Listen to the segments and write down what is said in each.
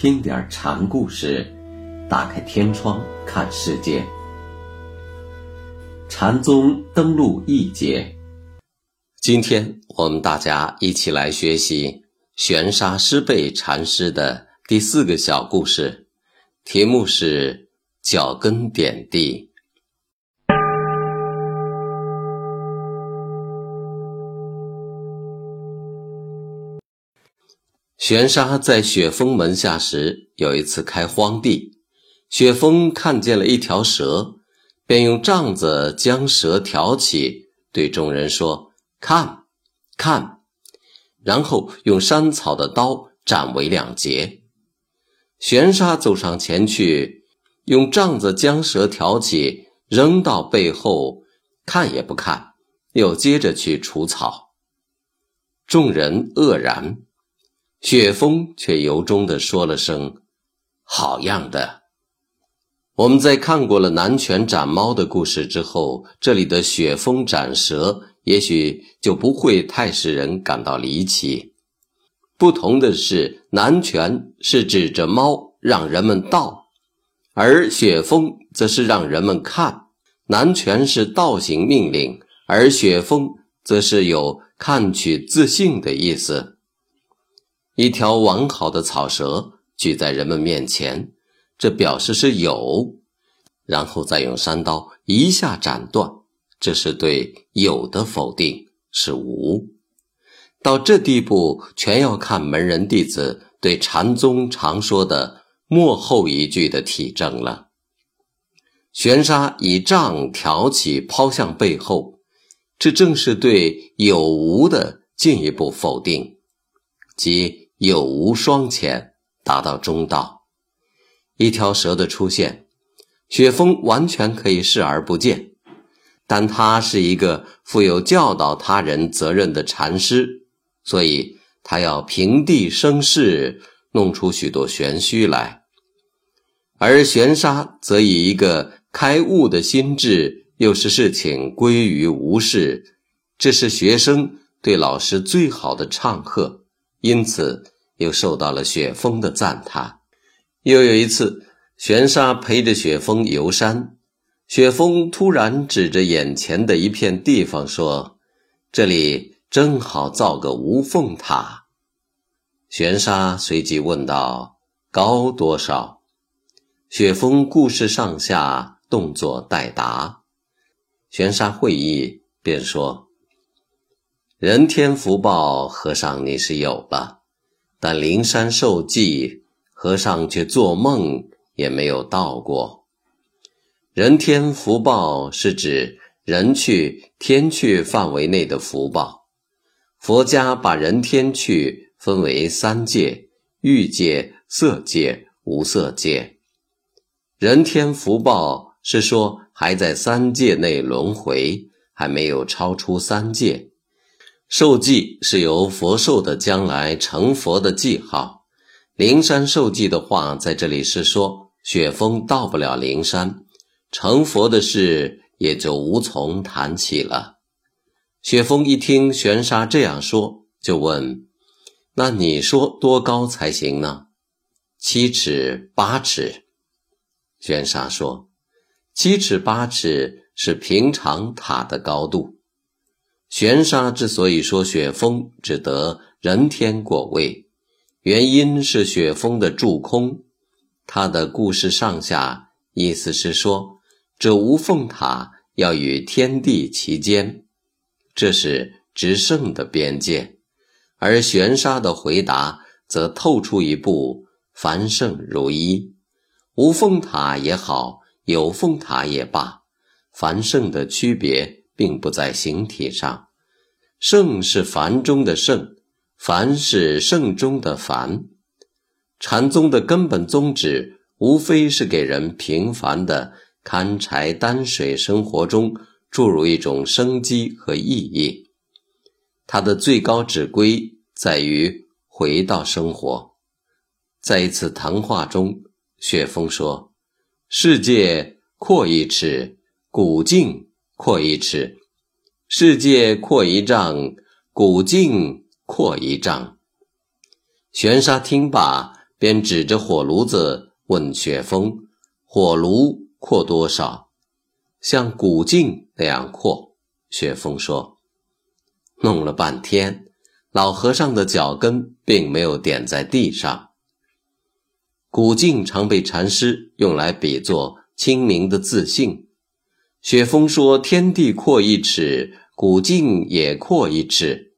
听点禅故事，打开天窗看世界。禅宗登陆一节，今天我们大家一起来学习玄沙师辈禅师的第四个小故事，题目是“脚跟点地”。玄沙在雪峰门下时，有一次开荒地，雪峰看见了一条蛇，便用杖子将蛇挑起，对众人说：“看，看。”然后用山草的刀斩为两截。玄沙走上前去，用杖子将蛇挑起，扔到背后，看也不看，又接着去除草。众人愕然。雪峰却由衷地说了声：“好样的！”我们在看过了南拳斩猫的故事之后，这里的雪峰斩蛇也许就不会太使人感到离奇。不同的是，南拳是指着猫让人们道，而雪峰则是让人们看。南拳是道行命令，而雪峰则是有看取自信的意思。一条完好的草蛇举在人们面前，这表示是有，然后再用山刀一下斩断，这是对有的否定，是无。到这地步，全要看门人弟子对禅宗常说的幕后一句的体证了。玄沙以杖挑起，抛向背后，这正是对有无的进一步否定，即。有无双潜，达到中道。一条蛇的出现，雪峰完全可以视而不见，但他是一个负有教导他人责任的禅师，所以他要平地生事，弄出许多玄虚来。而玄沙则以一个开悟的心智，又使事情归于无事，这是学生对老师最好的唱和。因此，又受到了雪峰的赞叹。又有一次，玄沙陪着雪峰游山，雪峰突然指着眼前的一片地方说：“这里正好造个无缝塔。”玄沙随即问道：“高多少？”雪峰顾视上下，动作待答。玄沙会意，便说。人天福报，和尚你是有了，但灵山受记，和尚却做梦也没有到过。人天福报是指人去天去范围内的福报。佛家把人天去分为三界：欲界、色界、无色界。人天福报是说还在三界内轮回，还没有超出三界。受记是由佛受的将来成佛的记号，灵山受记的话，在这里是说雪峰到不了灵山，成佛的事也就无从谈起了。雪峰一听玄沙这样说，就问：“那你说多高才行呢？”七尺八尺。玄沙说：“七尺八尺是平常塔的高度。”玄沙之所以说雪峰只得人天果位，原因是雪峰的住空。他的故事上下意思是说，这无缝塔要与天地齐间，这是执胜的边界。而玄沙的回答则透出一步凡圣如一，无缝塔也好，有缝塔也罢，凡圣的区别。并不在形体上，圣是凡中的圣，凡是圣中的凡。禅宗的根本宗旨，无非是给人平凡的砍柴担水生活中注入一种生机和意义。它的最高指归在于回到生活。在一次谈话中，雪峰说：“世界阔一尺，古镜。”扩一尺，世界扩一丈，古镜扩一丈。玄沙听罢，便指着火炉子问雪峰：“火炉扩多少？”像古镜那样扩。雪峰说：“弄了半天，老和尚的脚跟并没有点在地上。”古镜常被禅师用来比作清明的自信。雪峰说：“天地阔一尺，古镜也阔一尺；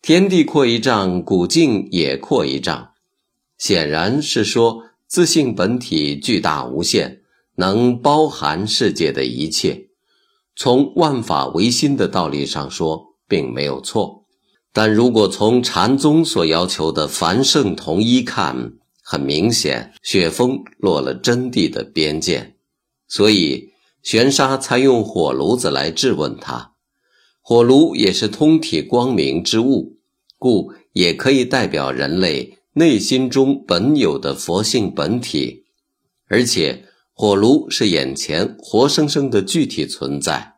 天地阔一丈，古镜也阔一丈。”显然是说自信本体巨大无限，能包含世界的一切。从万法唯心的道理上说，并没有错。但如果从禅宗所要求的凡圣同一看，很明显，雪峰落了真谛的边界，所以玄沙才用火炉子来质问他。火炉也是通体光明之物，故也可以代表人类内心中本有的佛性本体。而且，火炉是眼前活生生的具体存在。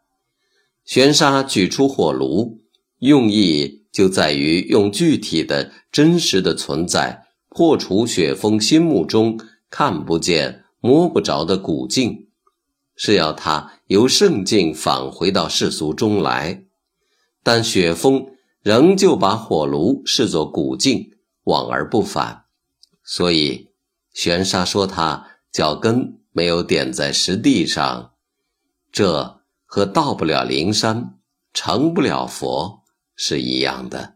玄沙举出火炉，用意就在于用具体的真实的存在。破除雪峰心目中看不见、摸不着的古镜，是要他由圣境返回到世俗中来。但雪峰仍旧把火炉视作古镜，往而不返。所以玄沙说他脚跟没有点在实地上，这和到不了灵山、成不了佛是一样的。